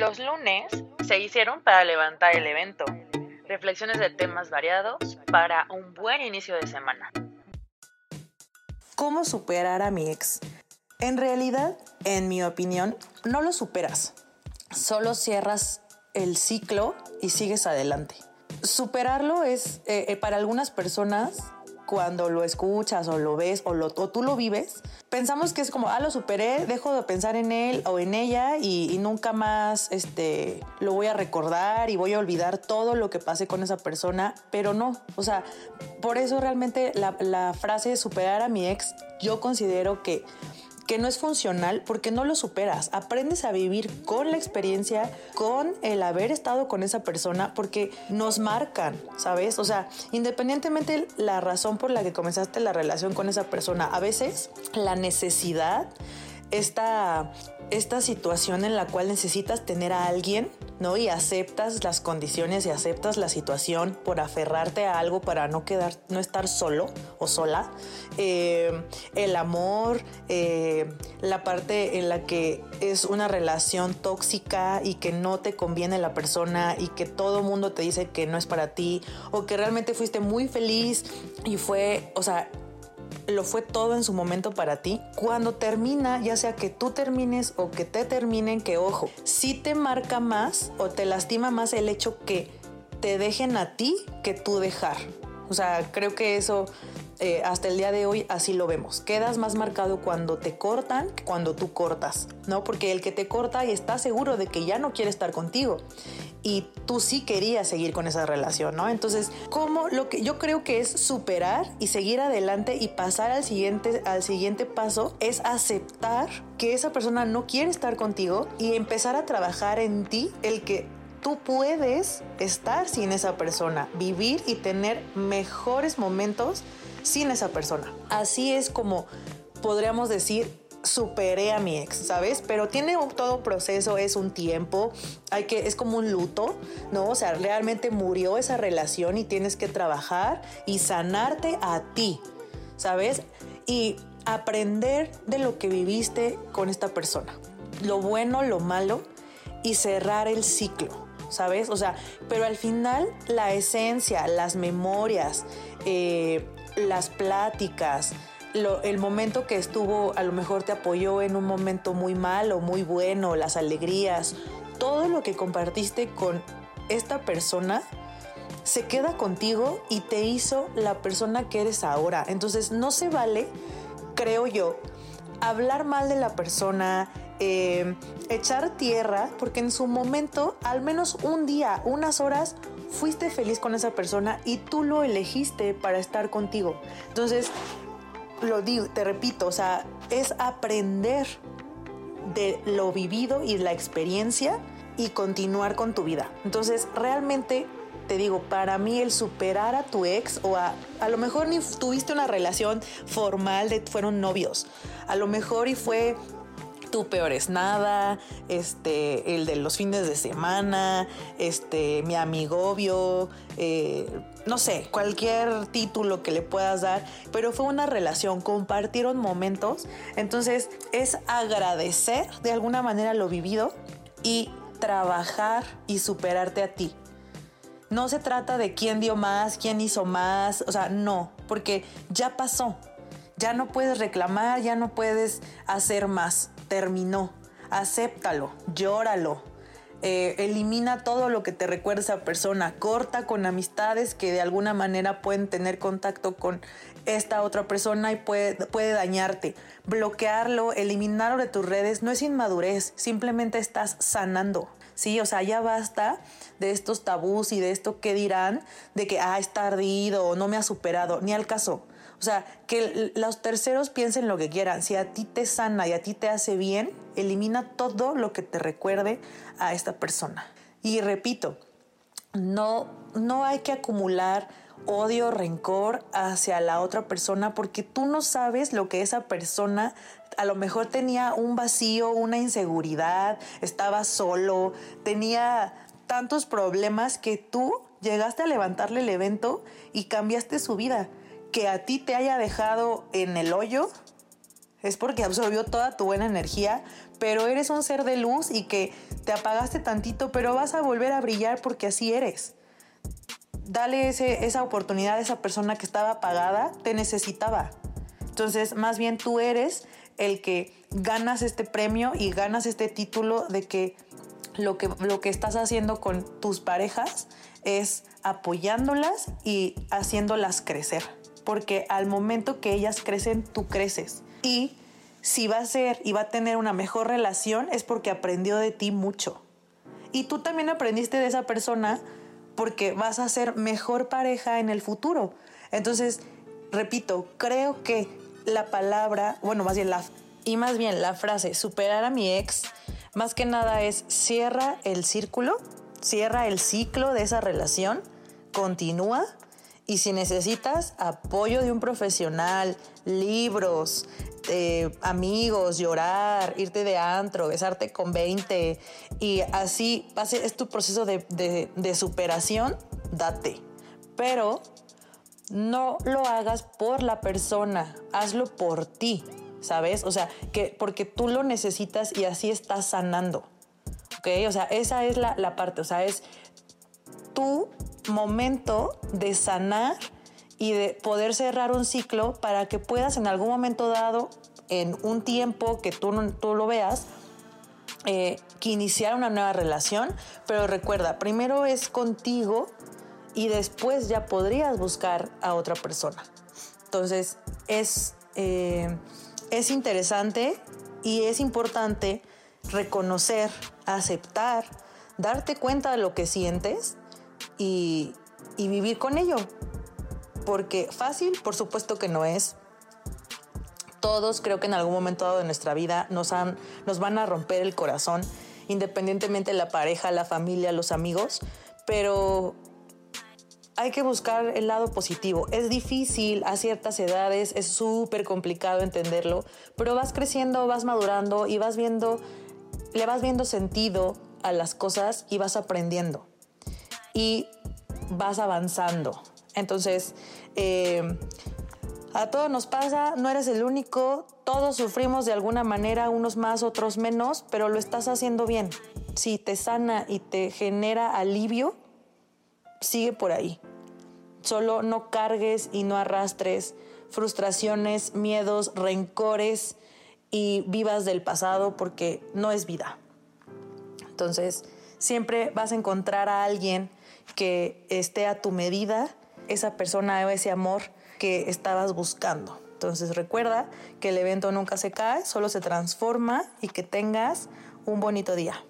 Los lunes se hicieron para levantar el evento. Reflexiones de temas variados para un buen inicio de semana. ¿Cómo superar a mi ex? En realidad, en mi opinión, no lo superas. Solo cierras el ciclo y sigues adelante. Superarlo es, eh, eh, para algunas personas, cuando lo escuchas o lo ves o, lo, o tú lo vives, pensamos que es como, ah, lo superé, dejo de pensar en él o en ella y, nunca más este, lo voy a recordar y voy a olvidar todo lo que pasé con esa persona, pero no, o sea, por eso realmente la, la frase superar a mi ex, yo considero que que no es funcional porque no lo superas. Aprendes a vivir con la experiencia, con el haber estado con esa persona, porque nos marcan, ¿sabes? O sea, independientemente la razón por la que comenzaste la relación con esa persona, a veces la necesidad esta, esta situación en la cual necesitas tener a alguien, ¿no? Y aceptas las condiciones y aceptas la situación por aferrarte a algo para no quedar, no estar solo o sola. Eh, el amor, eh, la parte en la que es una relación tóxica y que no te conviene la persona y que todo mundo te dice que no es para ti o que realmente fuiste muy feliz y fue, o sea, lo fue todo en su momento para ti. Cuando termina, ya sea que tú termines o que te terminen, que ojo, si te marca más o te lastima más el hecho que te dejen a ti que tú dejar. O sea, creo que eso eh, hasta el día de hoy así lo vemos. Quedas más marcado cuando te cortan que cuando tú cortas, ¿no? Porque el que te corta y está seguro de que ya no quiere estar contigo y tú sí querías seguir con esa relación, ¿no? Entonces, ¿cómo lo que yo creo que es superar y seguir adelante y pasar al siguiente, al siguiente paso es aceptar que esa persona no quiere estar contigo y empezar a trabajar en ti el que tú puedes estar sin esa persona, vivir y tener mejores momentos sin esa persona. Así es como podríamos decir superé a mi ex, ¿sabes? Pero tiene un, todo proceso, es un tiempo, hay que, es como un luto, ¿no? O sea, realmente murió esa relación y tienes que trabajar y sanarte a ti, ¿sabes? Y aprender de lo que viviste con esta persona, lo bueno, lo malo y cerrar el ciclo, ¿sabes? O sea, pero al final la esencia, las memorias, eh, las pláticas, el momento que estuvo, a lo mejor te apoyó en un momento muy malo, muy bueno, las alegrías, todo lo que compartiste con esta persona se queda contigo y te hizo la persona que eres ahora. Entonces no se vale, creo yo, hablar mal de la persona, eh, echar tierra, porque en su momento, al menos un día, unas horas, fuiste feliz con esa persona y tú lo elegiste para estar contigo. Entonces, lo digo, te repito, o sea, es aprender de lo vivido y la experiencia y continuar con tu vida. Entonces, realmente te digo, para mí el superar a tu ex o a, a lo mejor ni tuviste una relación formal de fueron novios, a lo mejor y fue tú peor es nada, este, el de los fines de semana, este, mi amigobio, eh, no sé, cualquier título que le puedas dar, pero fue una relación, compartieron momentos, entonces es agradecer de alguna manera lo vivido y trabajar y superarte a ti. No se trata de quién dio más, quién hizo más, o sea, no, porque ya pasó. Ya no puedes reclamar, ya no puedes hacer más terminó. Acéptalo, llóralo. Eh, elimina todo lo que te recuerda a esa persona. Corta con amistades que de alguna manera pueden tener contacto con esta otra persona y puede, puede dañarte. Bloquearlo, eliminarlo de tus redes no es inmadurez, simplemente estás sanando. Sí, o sea, ya basta de estos tabús y de esto que dirán, de que, ah, está ardido o no me ha superado, ni al caso. O sea, que los terceros piensen lo que quieran. Si a ti te sana y a ti te hace bien, elimina todo lo que te recuerde a esta persona. Y repito, no, no hay que acumular odio, rencor hacia la otra persona porque tú no sabes lo que esa persona a lo mejor tenía un vacío, una inseguridad, estaba solo, tenía tantos problemas que tú llegaste a levantarle el evento y cambiaste su vida que a ti te haya dejado en el hoyo, es porque absorbió toda tu buena energía, pero eres un ser de luz y que te apagaste tantito, pero vas a volver a brillar porque así eres. Dale esa oportunidad a esa persona que estaba apagada, te necesitaba. Entonces, más bien tú eres el que ganas este premio y ganas este título de que lo que, lo que estás haciendo con tus parejas es apoyándolas y haciéndolas crecer. Porque al momento que ellas crecen, tú creces. Y si va a ser y va a tener una mejor relación es porque aprendió de ti mucho. Y tú también aprendiste de esa persona porque vas a ser mejor pareja en el futuro. Entonces, repito, creo que la palabra, bueno, más bien la y más bien la frase superar a mi ex, más que nada es cierra el círculo, cierra el ciclo de esa relación, continúa y si necesitas apoyo de un profesional, libros, eh, amigos, llorar, irte de antro, besarte con 20 y así es tu proceso de superación, date. Pero no lo hagas por la persona, hazlo por ti, ¿sabes? O sea, que porque tú lo necesitas y así estás sanando, ¿ok? O sea, esa es la, la parte, o sea, es tu momento de sanar y de poder cerrar un ciclo para que puedas en algún momento dado, en un tiempo que tú, tú lo veas, eh, que iniciar una nueva relación, pero recuerda, primero es contigo y después ya podrías buscar a otra persona. Entonces, es, eh, es interesante y es importante reconocer, aceptar, darte cuenta de lo que sientes y, vivir con ello. Porque fácil, por supuesto que no es. Todos creo que en algún momento dado de nuestra vida nos, han, nos van a romper el corazón, independientemente de la pareja, la familia, los amigos, pero hay que buscar el lado positivo. Es difícil a ciertas edades, es súper complicado entenderlo, pero vas creciendo, vas madurando y vas viendo, le vas viendo sentido a las cosas y vas aprendiendo y vas avanzando. Entonces, eh, a todos nos pasa, no eres el único, todos sufrimos de alguna manera, unos más, otros menos, pero lo estás haciendo bien. Si te sana y te genera alivio, sigue por ahí. Solo no cargues y no arrastres frustraciones, miedos, rencores y vivas del pasado porque no es vida. Entonces, siempre vas a encontrar a alguien que esté a tu medida, esa persona o ese amor que estabas buscando. Entonces recuerda que el evento nunca se cae, solo se transforma y que tengas un bonito día.